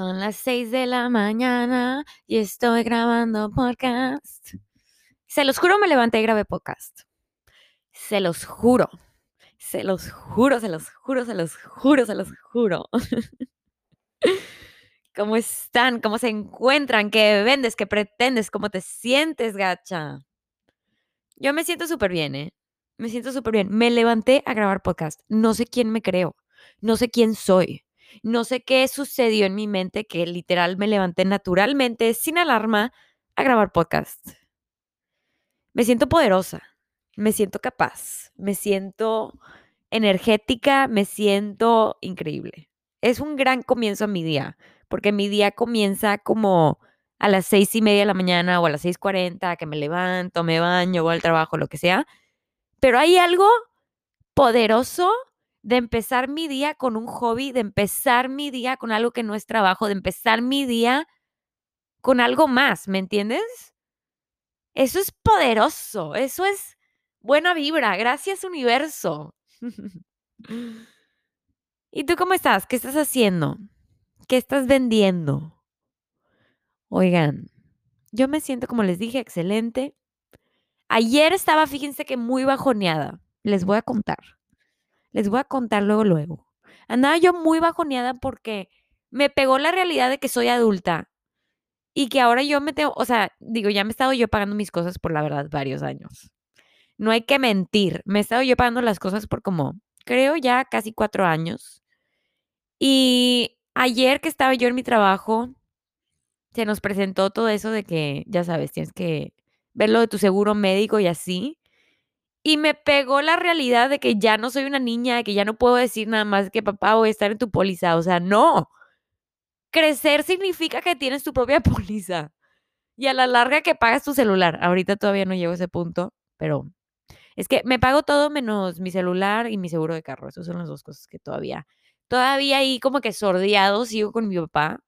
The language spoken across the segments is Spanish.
Son las 6 de la mañana y estoy grabando podcast. Se los juro, me levanté y grabé podcast. Se los juro. Se los juro, se los juro, se los juro, se los juro. ¿Cómo están? ¿Cómo se encuentran? ¿Qué vendes? ¿Qué pretendes? ¿Cómo te sientes, gacha? Yo me siento súper bien, ¿eh? Me siento súper bien. Me levanté a grabar podcast. No sé quién me creo. No sé quién soy. No sé qué sucedió en mi mente que literal me levanté naturalmente, sin alarma, a grabar podcast. Me siento poderosa, me siento capaz, me siento energética, me siento increíble. Es un gran comienzo a mi día, porque mi día comienza como a las seis y media de la mañana o a las seis cuarenta, que me levanto, me baño, voy al trabajo, lo que sea. Pero hay algo poderoso de empezar mi día con un hobby, de empezar mi día con algo que no es trabajo, de empezar mi día con algo más, ¿me entiendes? Eso es poderoso, eso es buena vibra, gracias universo. ¿Y tú cómo estás? ¿Qué estás haciendo? ¿Qué estás vendiendo? Oigan, yo me siento, como les dije, excelente. Ayer estaba, fíjense que muy bajoneada. Les voy a contar. Les voy a contar luego, luego. Andaba yo muy bajoneada porque me pegó la realidad de que soy adulta y que ahora yo me tengo, o sea, digo, ya me he estado yo pagando mis cosas por la verdad varios años. No hay que mentir, me he estado yo pagando las cosas por como, creo ya casi cuatro años. Y ayer que estaba yo en mi trabajo, se nos presentó todo eso de que, ya sabes, tienes que ver lo de tu seguro médico y así. Y me pegó la realidad de que ya no soy una niña, de que ya no puedo decir nada más que papá voy a estar en tu póliza. O sea, no. Crecer significa que tienes tu propia póliza. Y a la larga que pagas tu celular. Ahorita todavía no llego a ese punto, pero es que me pago todo menos mi celular y mi seguro de carro. Esas son las dos cosas que todavía, todavía ahí como que sordeado sigo con mi papá.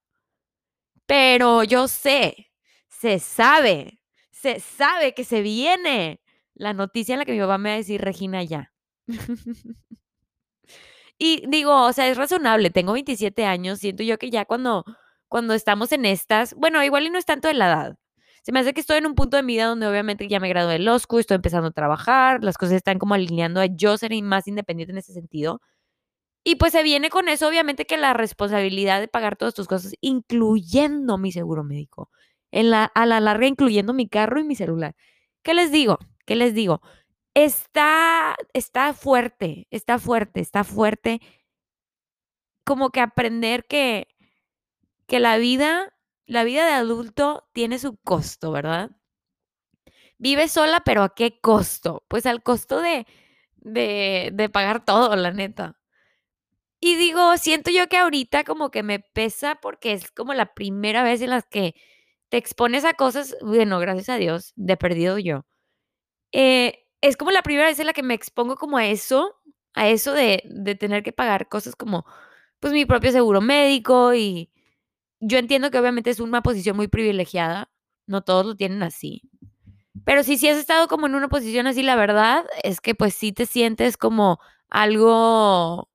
Pero yo sé, se sabe, se sabe que se viene la noticia en la que mi papá me va a decir, Regina, ya. y digo, o sea, es razonable, tengo 27 años, siento yo que ya cuando, cuando estamos en estas, bueno, igual y no es tanto de la edad. Se me hace que estoy en un punto de vida donde obviamente ya me gradué del OSCU, estoy empezando a trabajar, las cosas están como alineando a yo ser más independiente en ese sentido. Y pues se viene con eso, obviamente, que la responsabilidad de pagar todas tus cosas, incluyendo mi seguro médico, en la, a la larga incluyendo mi carro y mi celular. ¿Qué les digo? ¿Qué les digo? Está, está fuerte, está fuerte, está fuerte. Como que aprender que, que la vida, la vida de adulto tiene su costo, ¿verdad? Vive sola, pero ¿a qué costo? Pues al costo de, de, de pagar todo, la neta. Y digo, siento yo que ahorita como que me pesa porque es como la primera vez en las que te expones a cosas, bueno, gracias a Dios, de perdido yo, eh, es como la primera vez en la que me expongo como a eso, a eso de, de tener que pagar cosas como, pues, mi propio seguro médico y yo entiendo que obviamente es una posición muy privilegiada, no todos lo tienen así. Pero si sí has estado como en una posición así, la verdad es que pues sí te sientes como algo,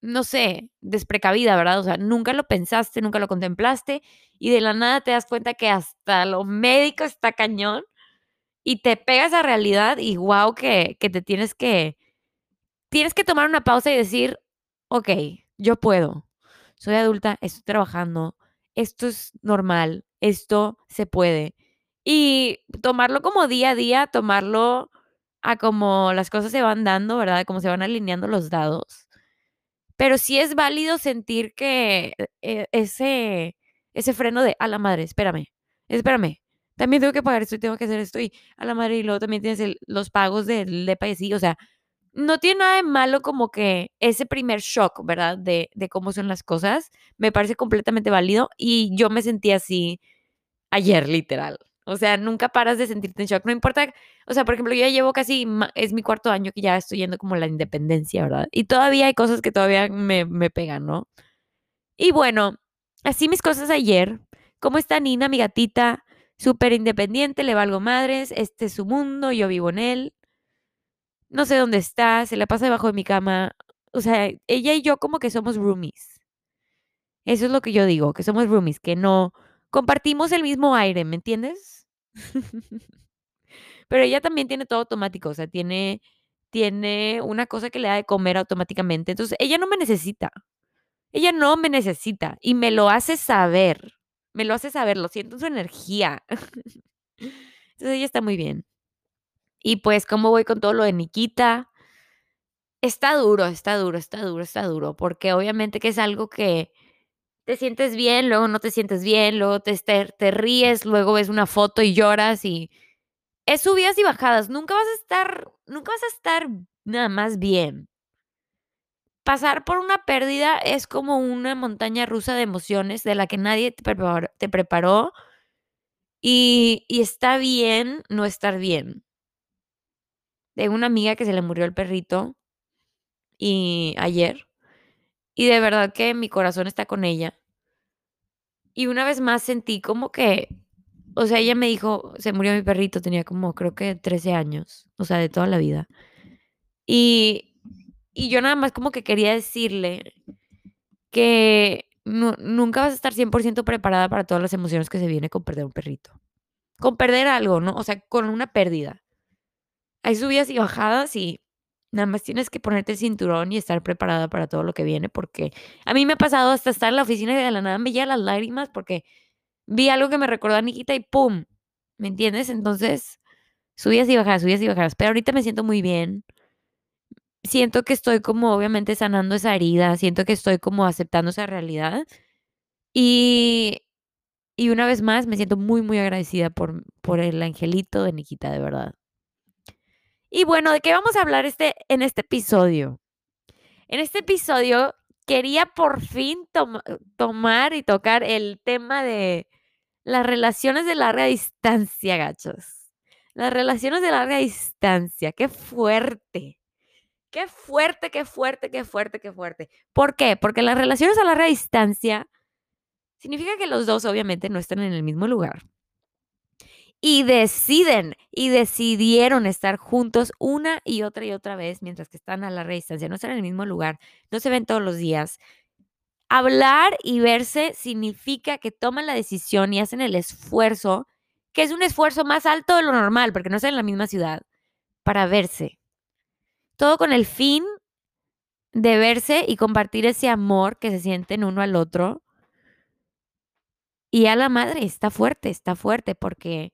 no sé, desprecavida, ¿verdad? O sea, nunca lo pensaste, nunca lo contemplaste y de la nada te das cuenta que hasta lo médico está cañón y te pegas a realidad y wow que, que te tienes que, tienes que tomar una pausa y decir, ok, yo puedo, soy adulta, estoy trabajando, esto es normal, esto se puede. Y tomarlo como día a día, tomarlo a como las cosas se van dando, ¿verdad? Como se van alineando los dados. Pero sí es válido sentir que eh, ese, ese freno de, a la madre, espérame, espérame, también tengo que pagar esto y tengo que hacer esto y a la madre y luego también tienes los pagos del de y sí, o sea, no tiene nada de malo como que ese primer shock, ¿verdad? De, de cómo son las cosas, me parece completamente válido y yo me sentí así ayer, literal. O sea, nunca paras de sentirte en shock, no importa, o sea, por ejemplo, yo ya llevo casi, es mi cuarto año que ya estoy yendo como la independencia, ¿verdad? Y todavía hay cosas que todavía me, me pegan, ¿no? Y bueno, así mis cosas ayer. ¿Cómo está Nina, mi gatita? Súper independiente, le valgo madres, este es su mundo, yo vivo en él. No sé dónde está, se la pasa debajo de mi cama. O sea, ella y yo como que somos roomies. Eso es lo que yo digo, que somos roomies, que no compartimos el mismo aire, ¿me entiendes? Pero ella también tiene todo automático, o sea, tiene tiene una cosa que le da de comer automáticamente. Entonces, ella no me necesita. Ella no me necesita y me lo hace saber. Me lo hace saber, lo siento en su energía. Entonces, ella está muy bien. Y pues, ¿cómo voy con todo lo de Nikita? Está duro, está duro, está duro, está duro, porque obviamente que es algo que te sientes bien, luego no te sientes bien, luego te, te, te ríes, luego ves una foto y lloras y es subidas y bajadas. Nunca vas a estar, nunca vas a estar nada más bien. Pasar por una pérdida es como una montaña rusa de emociones de la que nadie te preparó, te preparó y, y está bien no estar bien. Tengo una amiga que se le murió el perrito y ayer y de verdad que mi corazón está con ella. Y una vez más sentí como que o sea, ella me dijo, se murió mi perrito, tenía como creo que 13 años, o sea, de toda la vida. Y, y yo nada más como que quería decirle que nunca vas a estar 100% preparada para todas las emociones que se viene con perder un perrito. Con perder algo, ¿no? O sea, con una pérdida. Hay subidas y bajadas y nada más tienes que ponerte el cinturón y estar preparada para todo lo que viene porque a mí me ha pasado hasta estar en la oficina y de la nada me llegan las lágrimas porque vi algo que me recordó a Nikita y ¡pum! ¿Me entiendes? Entonces, subías y bajadas, subías y bajadas. Pero ahorita me siento muy bien. Siento que estoy como obviamente sanando esa herida, siento que estoy como aceptando esa realidad. Y, y una vez más me siento muy, muy agradecida por, por el angelito de Nikita, de verdad. Y bueno, ¿de qué vamos a hablar este, en este episodio? En este episodio quería por fin tomar y tocar el tema de las relaciones de larga distancia, gachos. Las relaciones de larga distancia, qué fuerte. Qué fuerte, qué fuerte, qué fuerte, qué fuerte. ¿Por qué? Porque las relaciones a larga distancia significa que los dos obviamente no están en el mismo lugar. Y deciden y decidieron estar juntos una y otra y otra vez mientras que están a larga distancia. No están en el mismo lugar, no se ven todos los días, Hablar y verse significa que toman la decisión y hacen el esfuerzo, que es un esfuerzo más alto de lo normal, porque no están en la misma ciudad, para verse. Todo con el fin de verse y compartir ese amor que se sienten uno al otro. Y a la madre está fuerte, está fuerte, porque,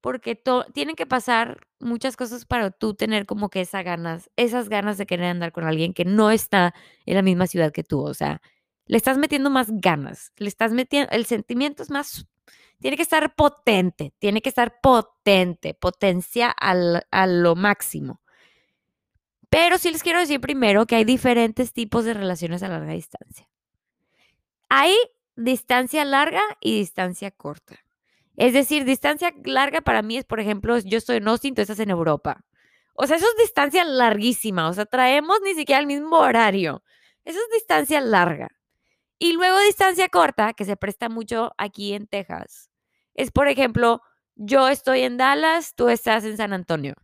porque tienen que pasar muchas cosas para tú tener como que esas ganas, esas ganas de querer andar con alguien que no está en la misma ciudad que tú. O sea, le estás metiendo más ganas, le estás metiendo, el sentimiento es más, tiene que estar potente, tiene que estar potente, potencia a lo máximo. Pero sí les quiero decir primero que hay diferentes tipos de relaciones a larga distancia. Hay distancia larga y distancia corta. Es decir, distancia larga para mí es, por ejemplo, yo estoy en Austin, tú estás en Europa. O sea, eso es distancia larguísima. O sea, traemos ni siquiera el mismo horario. Eso es distancia larga. Y luego distancia corta, que se presta mucho aquí en Texas, es, por ejemplo, yo estoy en Dallas, tú estás en San Antonio.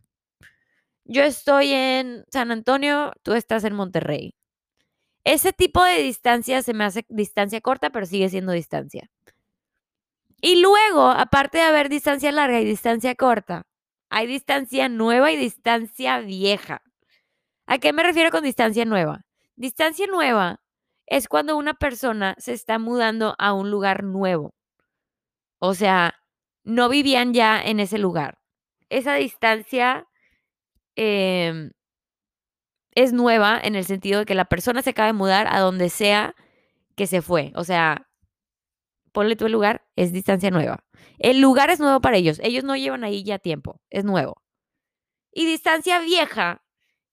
Yo estoy en San Antonio, tú estás en Monterrey. Ese tipo de distancia se me hace distancia corta, pero sigue siendo distancia. Y luego, aparte de haber distancia larga y distancia corta, hay distancia nueva y distancia vieja. ¿A qué me refiero con distancia nueva? Distancia nueva es cuando una persona se está mudando a un lugar nuevo. O sea, no vivían ya en ese lugar. Esa distancia em, es nueva en el sentido de que la persona se acaba de mudar a donde sea que se fue. O sea, ponle el lugar, es distancia nueva. El lugar es nuevo para ellos. Ellos no llevan ahí ya tiempo, es nuevo. Y distancia vieja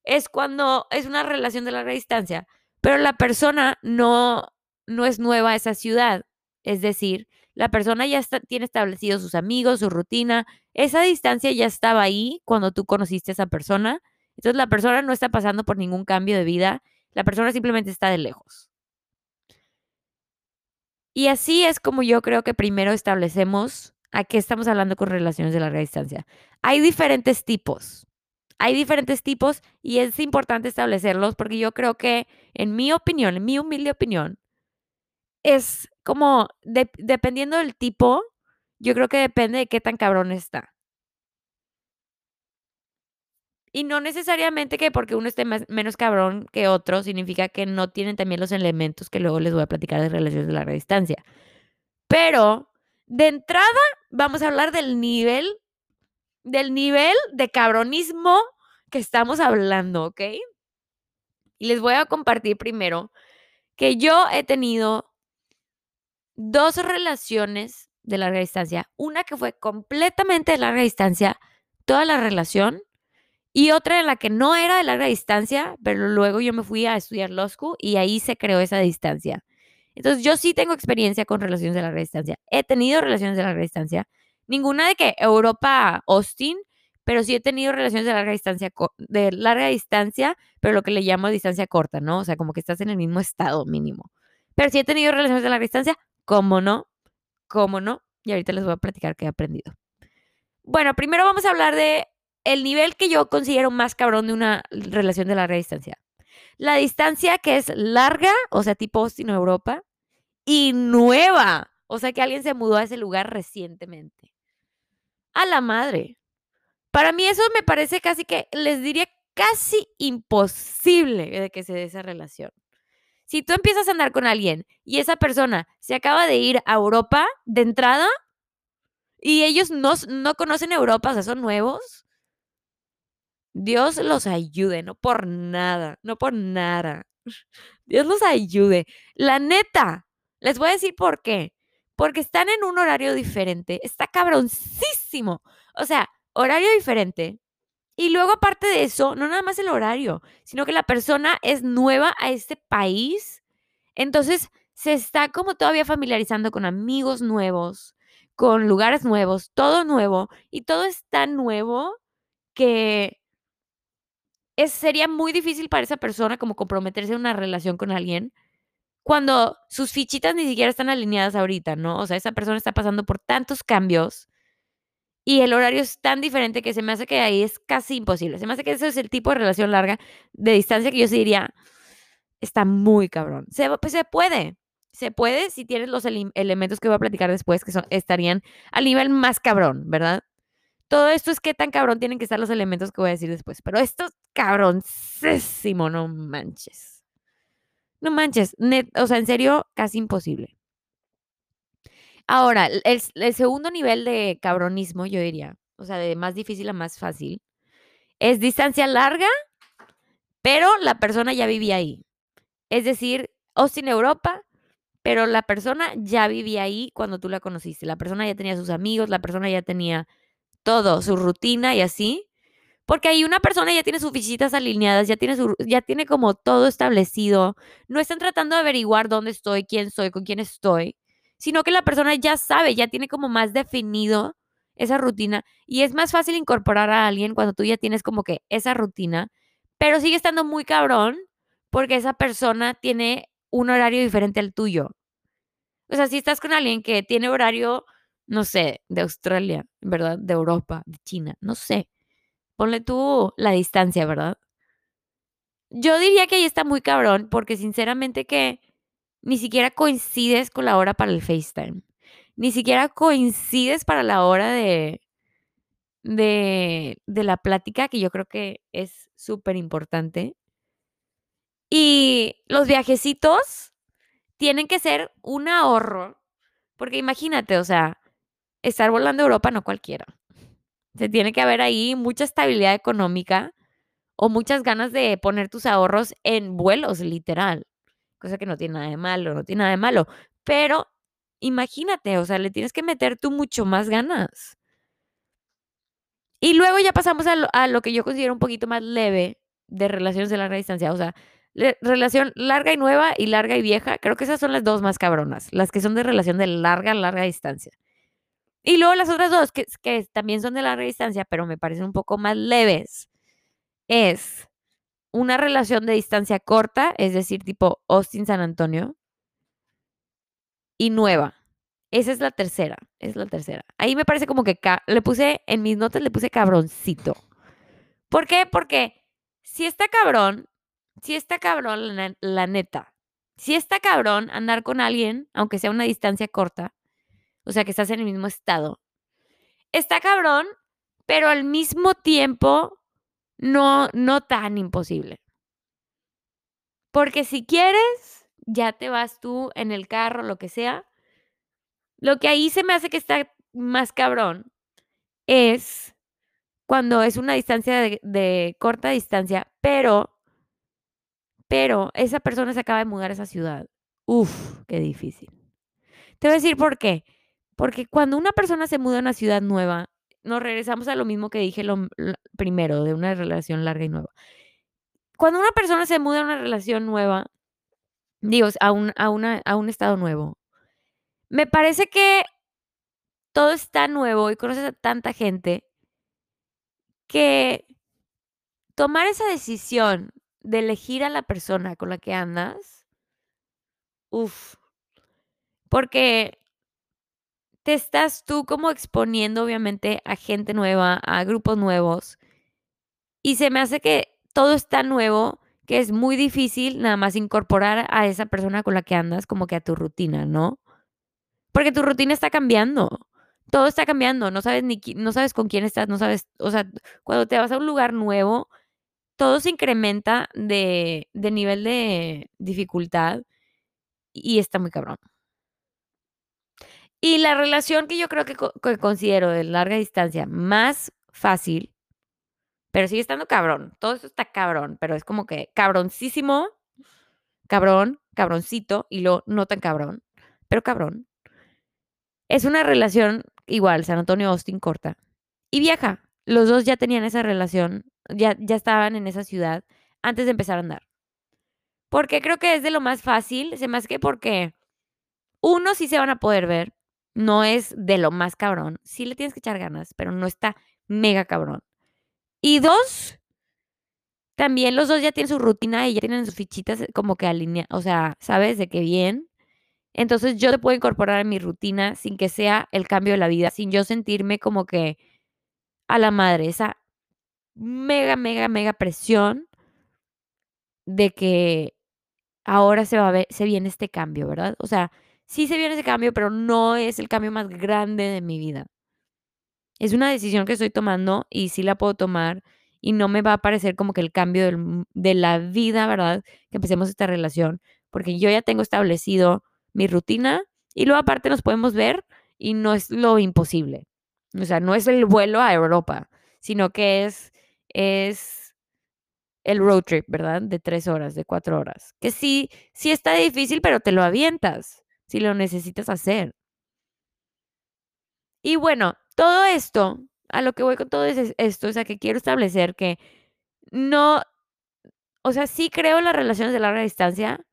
es cuando es una relación de larga distancia, pero la persona no, no es nueva a esa ciudad. Es decir, la persona ya tiene establecidos sus amigos, su rutina. Esa distancia ya estaba ahí cuando tú conociste a esa persona. Entonces la persona no está pasando por ningún cambio de vida. La persona simplemente está de lejos. Y así es como yo creo que primero establecemos a qué estamos hablando con relaciones de larga distancia. Hay diferentes tipos hay diferentes tipos y es importante establecerlos porque yo creo que, en mi opinión, en mi humilde opinión, es como, de- dependiendo del tipo, yo creo que depende de qué tan cabrón está. Y no necesariamente que porque uno esté más- menos cabrón que otro, significa que no tienen también los elementos que luego les voy a platicar de relaciones de larga distancia. Pero, de entrada, vamos a hablar del nivel, del nivel de cabronismo que estamos hablando, ¿ok? Y les voy a compartir primero que yo he tenido dos relaciones de larga distancia. Una que fue completamente de larga distancia, toda la relación, y otra en la que no era de larga distancia, pero luego yo me fui a estudiar Law School y ahí se creó esa distancia. Entonces yo sí tengo experiencia con relaciones de larga distancia. He tenido relaciones de larga distancia. Ninguna de que Europa, Austin, pero sí he tenido relaciones de larga distancia, de larga distancia, pero lo que le llamo distancia corta, ¿no? O sea, como que estás en el mismo estado mínimo. Pero sí he tenido relaciones de larga distancia, ¿cómo no? ¿Cómo no? Y ahorita les voy a platicar qué he aprendido. Bueno, primero vamos a hablar de el nivel que yo considero más cabrón de una relación de larga distancia. La distancia que es larga, o sea, tipo Austin, Europa, y nueva. O sea, que alguien se mudó a ese lugar recientemente. A la madre. Para mí eso me parece casi que, les diría casi imposible de que se dé esa relación. Si tú empiezas a andar con alguien y esa persona se acaba de ir a Europa de entrada y ellos no, no conocen Europa, o sea, son nuevos, Dios los ayude, no por nada, no por nada. Dios los ayude. La neta, les voy a decir por qué. Porque están en un horario diferente. Está cabroncísimo. O sea, horario diferente. Y luego, aparte de eso, no nada más el horario, sino que la persona es nueva a este país. Entonces, se está como todavía familiarizando con amigos nuevos, con lugares nuevos, todo nuevo. Y todo es tan nuevo que es, sería muy difícil para esa persona como comprometerse en una relación con alguien cuando sus fichitas ni siquiera están alineadas ahorita, ¿no? O sea, esa persona está pasando por tantos cambios y el horario es tan diferente que se me hace que ahí es casi imposible. Se me hace que eso es el tipo de relación larga de distancia que yo diría, está muy cabrón. Se, pues se puede, se puede si tienes los ele- elementos que voy a platicar después que son, estarían al nivel más cabrón, ¿verdad? Todo esto es qué tan cabrón tienen que estar los elementos que voy a decir después. Pero esto es cabroncísimo, no manches. No manches, o sea, en serio, casi imposible. Ahora, el, el- segundo nivel de cabronismo, yo diría, o sea, de más difícil a más fácil, es distancia larga, pero la persona ya vivía ahí. Es decir, Austin, Europa, pero la persona ya vivía ahí cuando tú la conociste. La persona ya tenía sus amigos, la persona ya tenía todo, su rutina y así. Porque ahí una persona ya tiene sus fichitas alineadas, ya tiene, su, ya tiene como todo establecido. No están tratando de averiguar dónde estoy, quién soy, con quién estoy, sino que la persona ya sabe, ya tiene como más definido esa rutina y es más fácil incorporar a alguien cuando tú ya tienes como que esa rutina, pero sigue estando muy cabrón porque esa persona tiene un horario diferente al tuyo. O sea, si estás con alguien que tiene horario, no sé, de Australia, ¿verdad? De Europa, de China, no sé. Ponle tú la distancia, ¿verdad? Yo diría que ahí está muy cabrón porque sinceramente que ni siquiera coincides con la hora para el FaceTime. Ni siquiera coincides para la hora de, de, de la plática, que yo creo que es súper importante. Y los viajecitos tienen que ser un ahorro, porque imagínate, o sea, estar volando a Europa no cualquiera. Se tiene que haber ahí mucha estabilidad económica o muchas ganas de poner tus ahorros en vuelos, literal. Cosa que no tiene nada de malo, no tiene nada de malo. Pero imagínate, o sea, le tienes que meter tú mucho más ganas. Y luego ya pasamos a lo, que yo considero un poquito más leve de relaciones de larga distancia. O sea, relación larga y nueva y larga y vieja. Creo que esas son las dos más cabronas. Las que son de relación de larga, larga distancia. Y luego las otras dos, que también son de larga distancia, pero me parecen un poco más leves, es una relación de distancia corta, es decir, tipo Austin-San Antonio, y nueva. Esa es la tercera, es la tercera. Ahí me parece como que le puse, en mis notas le puse cabroncito. ¿Por qué? Porque si está cabrón, si está cabrón, la, la neta, Si está cabrón andar con alguien, aunque sea una distancia corta, o sea, que estás en el mismo estado. Está cabrón, pero al mismo tiempo no, no tan imposible. Porque si quieres, ya te vas tú en el carro, lo que sea. Lo que ahí se me hace que está más cabrón es cuando es una distancia de, corta distancia, pero, pero esa persona se acaba de mudar a esa ciudad. Uf, qué difícil. Te voy a decir por qué. Porque cuando una persona se muda a una ciudad nueva, nos regresamos a lo mismo que dije lo, primero, de una relación larga y nueva. Cuando una persona se muda a una relación nueva, digo, a un, a, una, a un estado nuevo, me parece que todo está nuevo y conoces a tanta gente que tomar esa decisión de elegir a la persona con la que andas, uff, porque te estás tú como exponiendo obviamente a gente nueva, a grupos nuevos. Y se me hace que todo está nuevo, que es muy difícil nada más incorporar a esa persona con la que andas como que a tu rutina, ¿no? Porque tu rutina está cambiando. Todo está cambiando, no sabes ni no sabes con quién estás, no sabes, o sea, cuando te vas a un lugar nuevo, todo se incrementa de, de nivel de dificultad y está muy cabrón. Y la relación que yo creo que, considero de larga distancia más fácil, pero sigue estando cabrón. Todo eso está cabrón, pero es como que cabroncísimo, cabrón, cabroncito, y lo no tan cabrón, pero cabrón. Es una relación igual, San Antonio Austin corta. Y vieja. Los dos ya tenían esa relación, ya, ya estaban en esa ciudad antes de empezar a andar. Porque creo que es de lo más fácil, se más que porque uno sí se van a poder ver, no es de lo más cabrón. Sí le tienes que echar ganas, pero no está mega cabrón. Y dos, también los dos ya tienen su rutina y ya tienen sus fichitas como que alineadas, o sea, ¿sabes? De qué bien. Entonces yo te puedo incorporar a mi rutina sin que sea el cambio de la vida, sin yo sentirme como que a la madre, esa mega, mega, mega presión de que ahora se va a ver, se viene este cambio, ¿verdad? O sea, sí se viene ese cambio, pero no es el cambio más grande de mi vida. Es una decisión que estoy tomando y sí la puedo tomar y no me va a parecer como que el cambio de la vida, ¿verdad? Que empecemos esta relación, porque yo ya tengo establecido mi rutina y luego aparte nos podemos ver y no es lo imposible. O sea, no es el vuelo a Europa, sino que es, es el road trip, ¿verdad? De tres horas, de cuatro horas. Que sí, sí está difícil, pero te lo avientas si lo necesitas hacer. Y bueno, todo esto, a lo que voy con todo esto, o sea, que quiero establecer que no, o sea, sí creo las relaciones de larga distancia,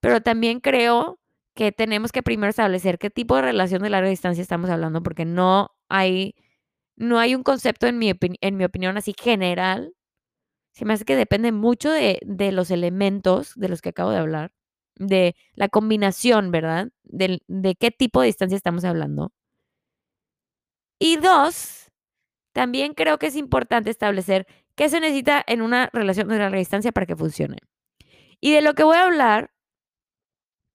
pero también creo que tenemos que primero establecer qué tipo de relación de larga distancia estamos hablando, porque no hay, no hay un concepto en mi, en mi opinión así general. Se me hace que depende mucho de, de los elementos de los que acabo de hablar de la combinación, ¿verdad? De, de qué tipo de distancia estamos hablando. Y dos, también creo que es importante establecer qué se necesita en una relación de larga distancia para que funcione. Y de lo que voy a hablar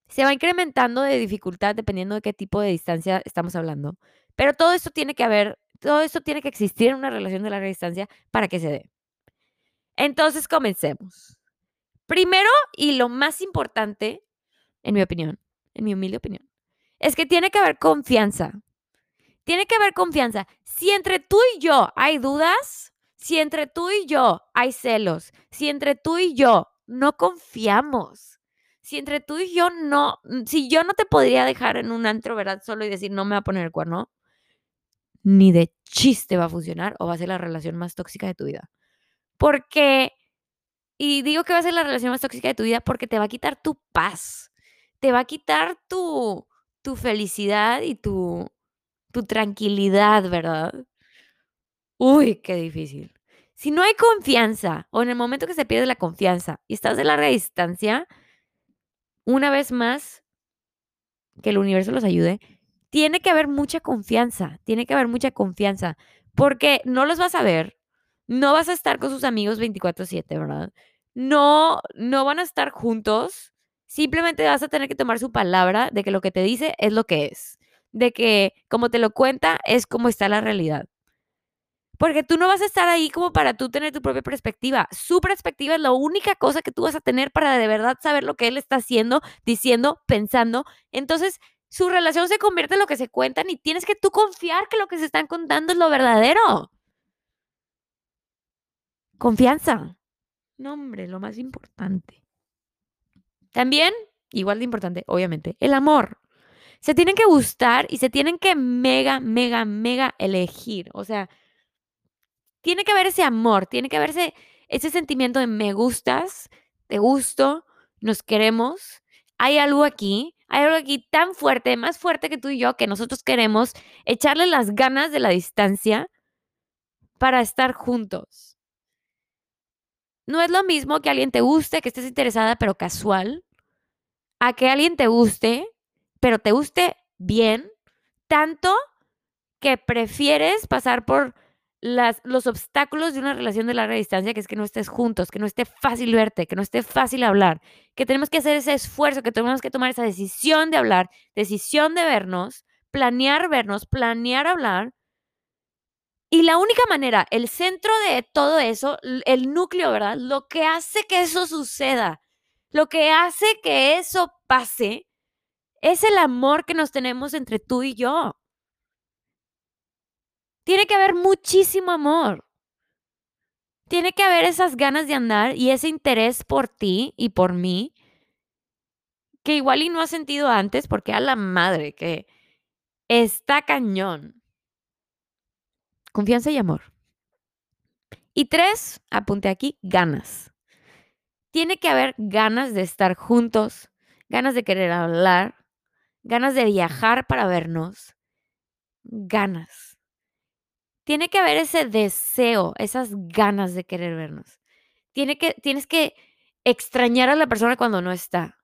se va incrementando de dificultad dependiendo de qué tipo de distancia estamos hablando. Pero todo esto tiene que haber, todo esto tiene que existir en una relación de larga distancia para que se dé. Entonces, comencemos. Primero y lo más importante, en mi opinión, en mi humilde opinión, es que tiene que haber confianza. Tiene que haber confianza. Si entre tú y yo hay dudas, si entre tú y yo hay celos, si entre tú y yo no confiamos, si entre tú y yo no, si yo no te podría dejar en un antro, ¿verdad? Solo y decir, no me va a poner el cuerno, ni de chiste va a funcionar o va a ser la relación más tóxica de tu vida. Porque y digo que va a ser la relación más tóxica de tu vida porque te va a quitar tu paz, te va a quitar tu, tu felicidad y tu, tu tranquilidad, ¿verdad? Uy, qué difícil. Si no hay confianza o en el momento que se pierde la confianza y estás de larga distancia, una vez más, que el universo los ayude, tiene que haber mucha confianza, tiene que haber mucha confianza, porque no los vas a ver, no vas a estar con sus amigos 24/7, ¿verdad? No, no van a estar juntos Simplemente vas a tener que tomar su palabra de que lo que te dice es lo que es, de que como te lo cuenta es como está la realidad. Porque tú no vas a estar ahí como para tú tener tu propia perspectiva. Su perspectiva es la única cosa que tú vas a tener para de verdad saber lo que él está haciendo, diciendo, pensando. Entonces, su relación se convierte en lo que se cuentan y tienes que tú confiar que lo que se están contando es lo verdadero. Confianza. No, hombre, lo más importante. También, igual de importante, obviamente, el amor. Se tienen que gustar y se tienen que mega, mega, mega elegir. O sea, tiene que haber ese amor, tiene que haber ese, ese sentimiento de me gustas, te gusto, nos queremos. Hay algo aquí, hay algo aquí tan fuerte, más fuerte que tú y yo, que nosotros queremos echarle las ganas de la distancia para estar juntos. No es lo mismo que alguien te guste, que estés interesada, pero casual, a que alguien te guste, pero te guste bien, tanto que prefieres pasar por los obstáculos de una relación de larga distancia, que es que no estés juntos, que no esté fácil verte, que no esté fácil hablar, que tenemos que hacer ese esfuerzo, que tenemos que tomar esa decisión de hablar, decisión de vernos, planear vernos, planear hablar. Y la única manera, el centro de todo eso, el núcleo, ¿verdad? Lo que hace que eso suceda, lo que hace que eso pase, es el amor que nos tenemos entre tú y yo. Tiene que haber muchísimo amor. Tiene que haber esas ganas de andar y ese interés por ti y por mí que igual y no has sentido antes porque a la madre que está cañón. Confianza y amor. Y tres, apunte aquí, ganas. Tiene que haber ganas de estar juntos, ganas de querer hablar, ganas de viajar para vernos, ganas tiene que haber ese deseo, esas ganas de querer vernos. Tiene que, tienes que extrañar a la persona cuando no está.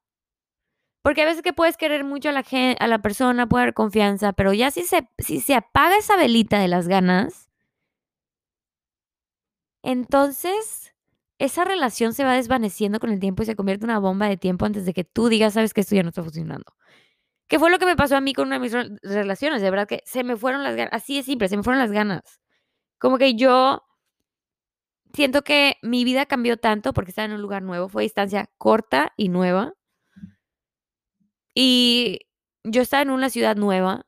Porque a veces que puedes querer mucho a la, a la persona, puede haber confianza, pero ya si se, si se apaga esa velita de las ganas, entonces esa relación se va desvaneciendo con el tiempo y se convierte en una bomba de tiempo antes de que tú digas, sabes que esto ya no está funcionando. ¿Qué fue lo que me pasó a mí con una de mis relaciones? De verdad que se me fueron las ganas. Así de simple, se me fueron las ganas. Como que yo siento que mi vida cambió tanto porque estaba en un lugar nuevo. Fue distancia corta y nueva. Y yo estaba en una ciudad nueva,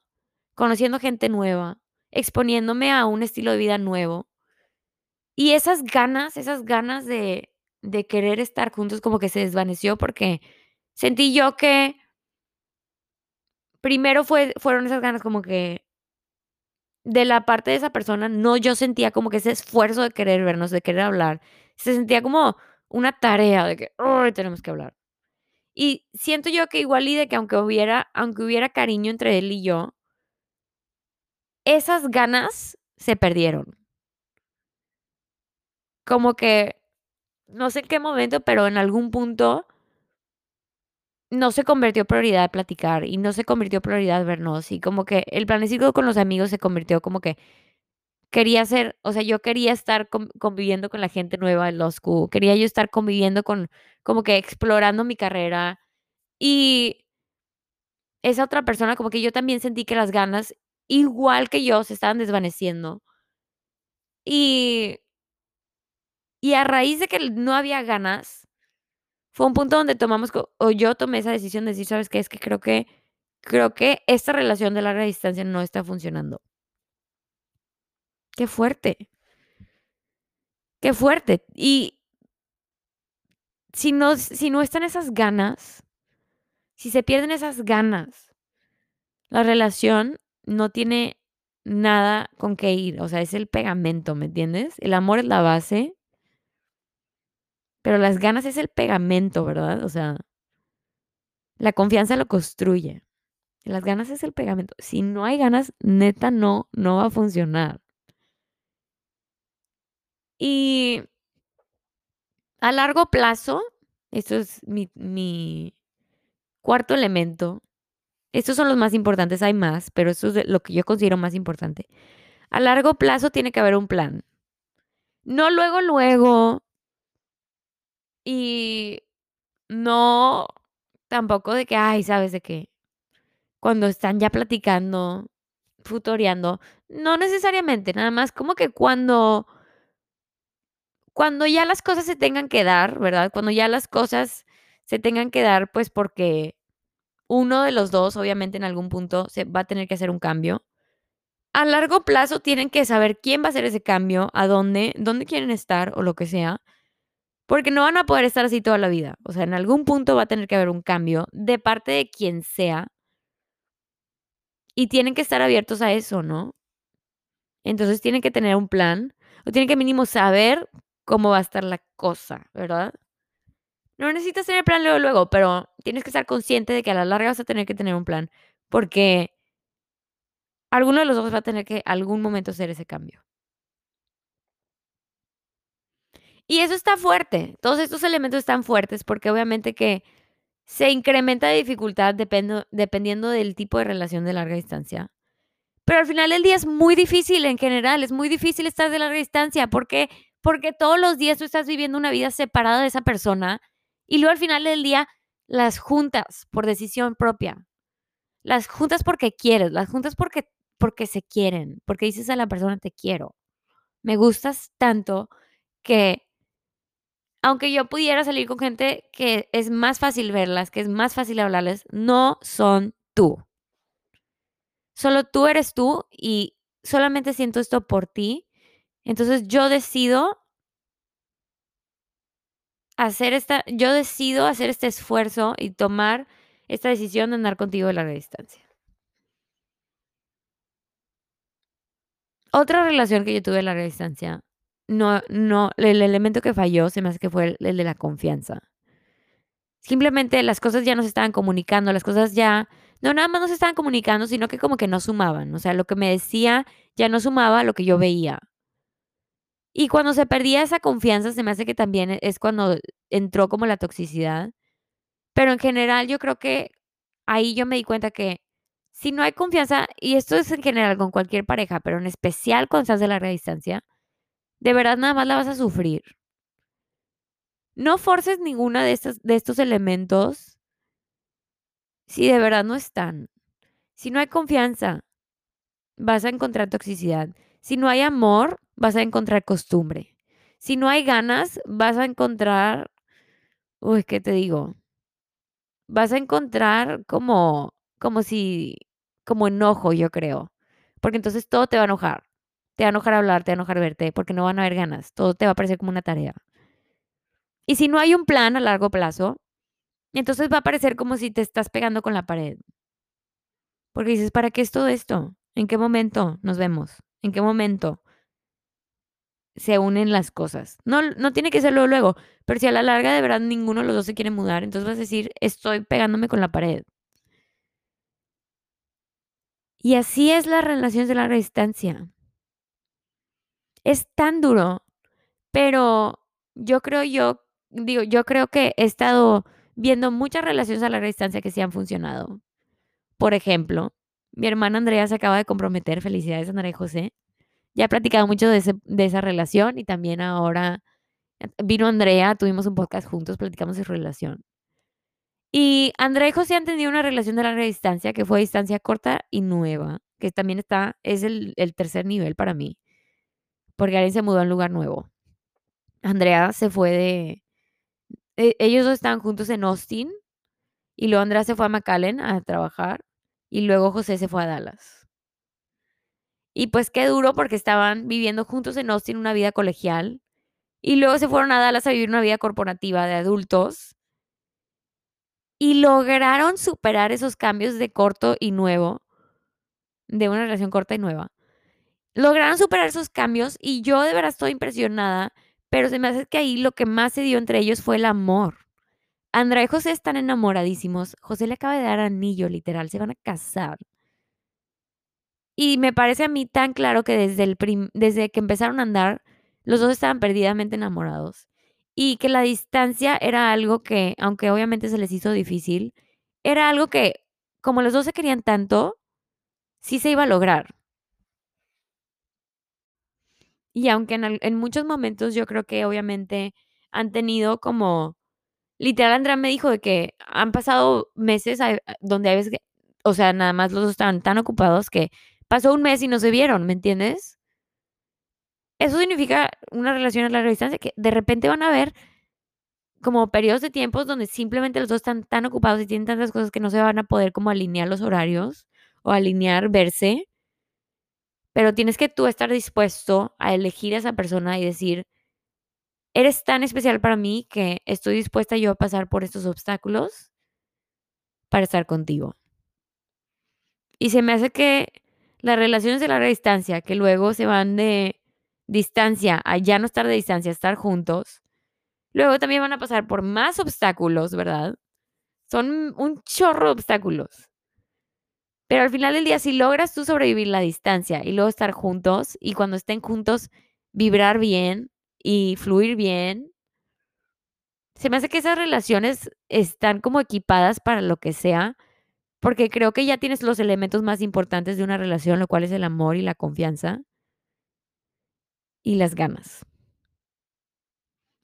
conociendo gente nueva, exponiéndome a un estilo de vida nuevo. Y esas ganas, esas ganas de, de querer estar juntos como que se desvaneció porque sentí yo que primero fue, fueron esas ganas como que de la parte de esa persona, no yo sentía como que ese esfuerzo de querer vernos, de querer hablar, se sentía como una tarea de que tenemos que hablar. Y siento yo que igual y de que aunque hubiera, aunque hubiera cariño entre él y yo, esas ganas se perdieron. Como que, no sé en qué momento, pero en algún punto no se convirtió prioridad platicar y no se convirtió prioridad vernos y como que el planecito con los amigos se convirtió como que quería ser, o sea, yo quería estar conviviendo con la gente nueva en los Q, quería yo estar conviviendo con, como que explorando mi carrera y esa otra persona como que yo también sentí que las ganas, igual que yo, se estaban desvaneciendo. Y, y a raíz de que no había ganas, fue un punto donde tomamos, o yo tomé esa decisión de decir, ¿sabes qué? Es que creo que, creo que esta relación de larga distancia no está funcionando. Qué fuerte. Qué fuerte. Y si no, si no están esas ganas, si se pierden esas ganas, la relación no tiene nada con qué ir. O sea, es el pegamento, ¿me entiendes? El amor es la base pero las ganas es el pegamento, ¿verdad? O sea, la confianza lo construye. Las ganas es el pegamento. Si no hay ganas, neta, no, no va a funcionar. Y a largo plazo, esto es mi, mi cuarto elemento. Estos son los más importantes, hay más, pero esto es lo que yo considero más importante. A largo plazo tiene que haber un plan. No luego, luego, y no tampoco de que, ay, ¿sabes de qué? Cuando están ya platicando, futoreando, no necesariamente, nada más como que cuando cuando ya las cosas se tengan que dar, ¿verdad? Cuando ya las cosas se tengan que dar, pues porque uno de los dos, obviamente, en algún punto se va a tener que hacer un cambio. A largo plazo tienen que saber quién va a hacer ese cambio, a dónde, dónde quieren estar o lo que sea, porque no van a poder estar así toda la vida. O sea, en algún punto va a tener que haber un cambio de parte de quien sea. Y tienen que estar abiertos a eso, ¿no? Entonces tienen que tener un plan o tienen que mínimo saber cómo va a estar la cosa, ¿verdad? No necesitas tener plan luego, luego, pero tienes que estar consciente de que a la larga vas a tener que tener un plan, porque alguno de los dos va a tener que algún momento hacer ese cambio. Y eso está fuerte. Todos estos elementos están fuertes porque obviamente que se incrementa de dificultad dependo- dependiendo del tipo de relación de larga distancia. Pero al final del día es muy difícil en general, es muy difícil estar de larga distancia. ¿Por qué? Porque todos los días tú estás viviendo una vida separada de esa persona y luego al final del día las juntas por decisión propia. Las juntas porque quieres, las juntas porque, porque se quieren, porque dices a la persona te quiero. Me gustas tanto que aunque yo pudiera salir con gente que es más fácil verlas, que es más fácil hablarles, no son tú. Solo tú eres tú y solamente siento esto por ti. Entonces yo decido hacer esta, yo decido hacer este esfuerzo y tomar esta decisión de andar contigo de larga distancia. Otra relación que yo tuve de larga distancia, no, no, el elemento que falló se me hace que fue el, el de la confianza. Simplemente las cosas ya no se estaban comunicando, las cosas ya, no nada más no se estaban comunicando, sino que como que no sumaban. O sea, lo que me decía ya no sumaba lo que yo veía. Y cuando se perdía esa confianza, se me hace que también e, es cuando entró como la toxicidad. Pero en general yo creo que ahí yo me di cuenta que si no hay confianza, y esto es en general con cualquier pareja, pero en especial cuando estás de larga distancia, de verdad nada más la vas a sufrir. No forces ninguna de, de estos elementos si de verdad no están. Si no hay confianza, vas a encontrar toxicidad. Si no hay amor, vas a encontrar costumbre. Si no hay ganas, vas a encontrar, uy, ¿qué te digo? Vas a encontrar como, como si, como enojo, yo creo. Porque entonces todo te va a enojar. Te va a enojar hablar, te va a enojar verte, porque no van a haber ganas. Todo te va a parecer como una tarea. Y si no hay un plan a largo plazo, entonces va a parecer como si te estás pegando con la pared. Porque dices, ¿para qué es todo esto? ¿En qué momento nos vemos? ¿En qué momento se unen las cosas? No, no tiene que ser luego, pero si a la larga de verdad ninguno de los dos se quiere mudar, entonces vas a decir, estoy pegándome con la pared. Y así es la relación de larga distancia. Es tan duro, pero yo creo yo, digo, yo creo que he estado viendo muchas relaciones a larga distancia que sí han funcionado. Por ejemplo, mi hermana Andrea se acaba de comprometer, felicidades Andrea y José. Ya he platicado mucho de, ese- de esa relación y también ahora eh, vino Andrea, tuvimos un podcast juntos, platicamos de su relación. Y Andrea y José han tenido una relación de larga distancia, que fue distancia corta y nueva, que también está, es el, el tercer nivel para mí, porque alguien se mudó a un lugar nuevo. Andrea se fue de, e- ellos dos estaban juntos en Austin y luego Andrea se fue a McAllen a trabajar y luego José se fue a Dallas. Y pues qué duro porque estaban viviendo juntos en Austin una vida colegial y luego se fueron a Dallas a vivir una vida corporativa de adultos y lograron superar esos cambios de corto y nuevo, de una relación corta y nueva. Lograron superar esos cambios y yo de verdad estoy impresionada, pero se me hace que ahí lo que más se dio entre ellos fue el amor. Andrea y José están enamoradísimos. José le acaba de dar anillo, literal, se van a casar. Y me parece a mí tan claro que desde, el desde que empezaron a andar, los dos estaban perdidamente enamorados. Y que la distancia era algo que, aunque obviamente se les hizo difícil, era algo que, como los dos se querían tanto, sí se iba a lograr. Y aunque en, en muchos momentos yo creo que obviamente han tenido como literal Andrea me dijo de que han pasado meses donde hay veces que, o sea, nada más los dos estaban tan ocupados que pasó un mes y no se vieron, ¿me entiendes? Eso significa una relación a larga distancia que de repente van a haber como periodos de tiempos donde simplemente los dos están tan ocupados y tienen tantas cosas que no se van a poder como alinear los horarios o alinear verse. Pero tienes que tú estar dispuesto a elegir a esa persona y decir, eres tan especial para mí que estoy dispuesta yo a pasar por estos obstáculos para estar contigo. Y se me hace que las relaciones de larga distancia, que luego se van de distancia a ya no estar de distancia, estar juntos, luego también van a pasar por más obstáculos, ¿verdad? Son un chorro de obstáculos. Pero al final del día, si logras tú sobrevivir la distancia y luego estar juntos, y cuando estén juntos, vibrar bien y fluir bien, se me hace que esas relaciones están como equipadas para lo que sea, porque creo que ya tienes los elementos más importantes de una relación, lo cual es el amor y la confianza y las ganas.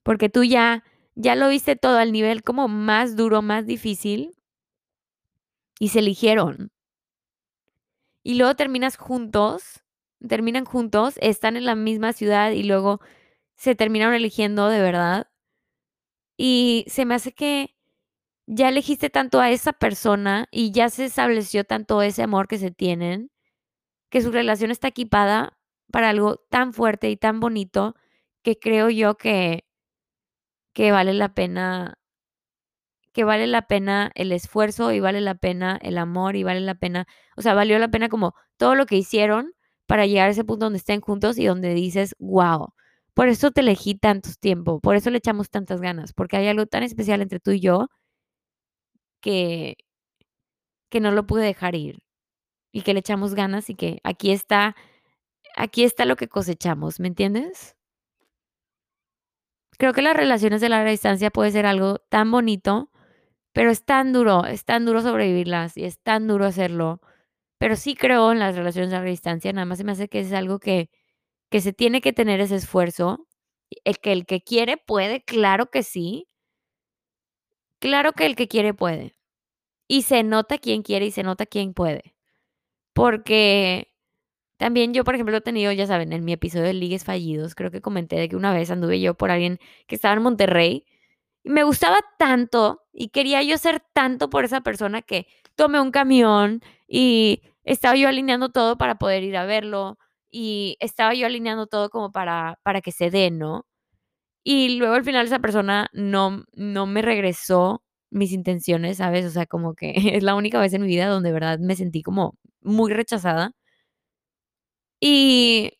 Porque tú ya ya lo viste todo al nivel como más duro, más difícil y se eligieron. Y luego terminas juntos, terminan juntos, están en la misma ciudad y luego se terminaron eligiendo de verdad. Y se me hace que ya elegiste tanto a esa persona y ya se estableció tanto ese amor que se tienen, que su relación está equipada para algo tan fuerte y tan bonito que creo yo que, que vale la pena, que vale la pena el esfuerzo y vale la pena el amor y vale la pena, o sea, valió la pena como todo lo que hicieron para llegar a ese punto donde estén juntos y donde dices, wow, por eso te elegí tanto tiempo, por eso le echamos tantas ganas, porque hay algo tan especial entre tú y yo que, que no lo pude dejar ir y que le echamos ganas y que aquí está, aquí está lo que cosechamos, ¿me entiendes? Creo que las relaciones de larga distancia puede ser algo tan bonito, pero es tan duro, es tan duro sobrevivirlas y es tan duro hacerlo. Pero sí creo en las relaciones de larga distancia, nada más se me hace que es algo que, que se tiene que tener ese esfuerzo. El que el que quiere puede, claro que sí. Claro que el que quiere puede. Y se nota quién quiere y se nota quién puede. Porque también yo, por ejemplo, he tenido, ya saben, en mi episodio de Ligues Fallidos, creo que comenté de que una vez anduve yo por alguien que estaba en Monterrey y me gustaba tanto y quería yo ser tanto por esa persona que tomé un camión y estaba yo alineando todo para poder ir a verlo y estaba yo alineando todo como para, para que se dé, ¿no? Y luego al final esa persona no, no me regresó mis intenciones, ¿sabes? O sea, como que es la única vez en mi vida donde de verdad me sentí como muy rechazada. Y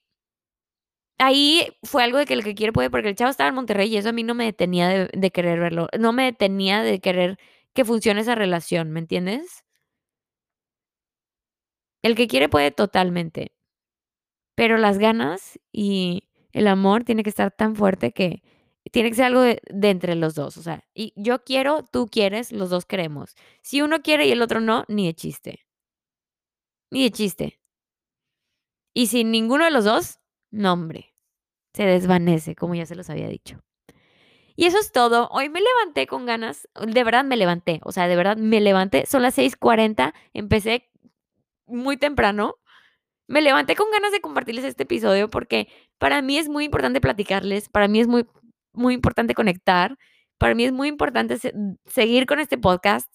ahí fue algo de que el que quiere puede, porque el chavo estaba en Monterrey y eso a mí no me detenía de, de querer verlo, no me detenía de querer que funcione esa relación, ¿me entiendes? El que quiere puede totalmente, pero las ganas y el amor tiene que estar tan fuerte que tiene que ser algo de, entre los dos, o sea, y yo quiero, tú quieres, los dos queremos. Si uno quiere y el otro no, ni de chiste. Ni de chiste. Y si ninguno de los dos, no, hombre, se desvanece, como ya se los había dicho. Y eso es todo. Hoy me levanté con ganas, de verdad me levanté, o sea, de verdad me levanté. Son las 6:40, empecé muy temprano. Me levanté con ganas de compartirles este episodio porque para mí es muy importante platicarles, para mí es muy, muy importante conectar, para mí es muy importante se- seguir con este podcast.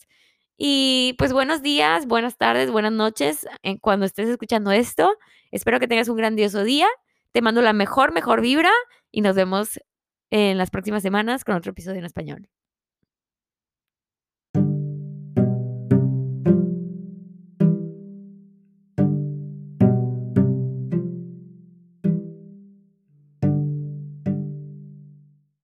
Y pues buenos días, buenas tardes, buenas noches en cuando estés escuchando esto. Espero que tengas un grandioso día. Te mando la mejor, mejor vibra y nos vemos en las próximas semanas con otro episodio en español.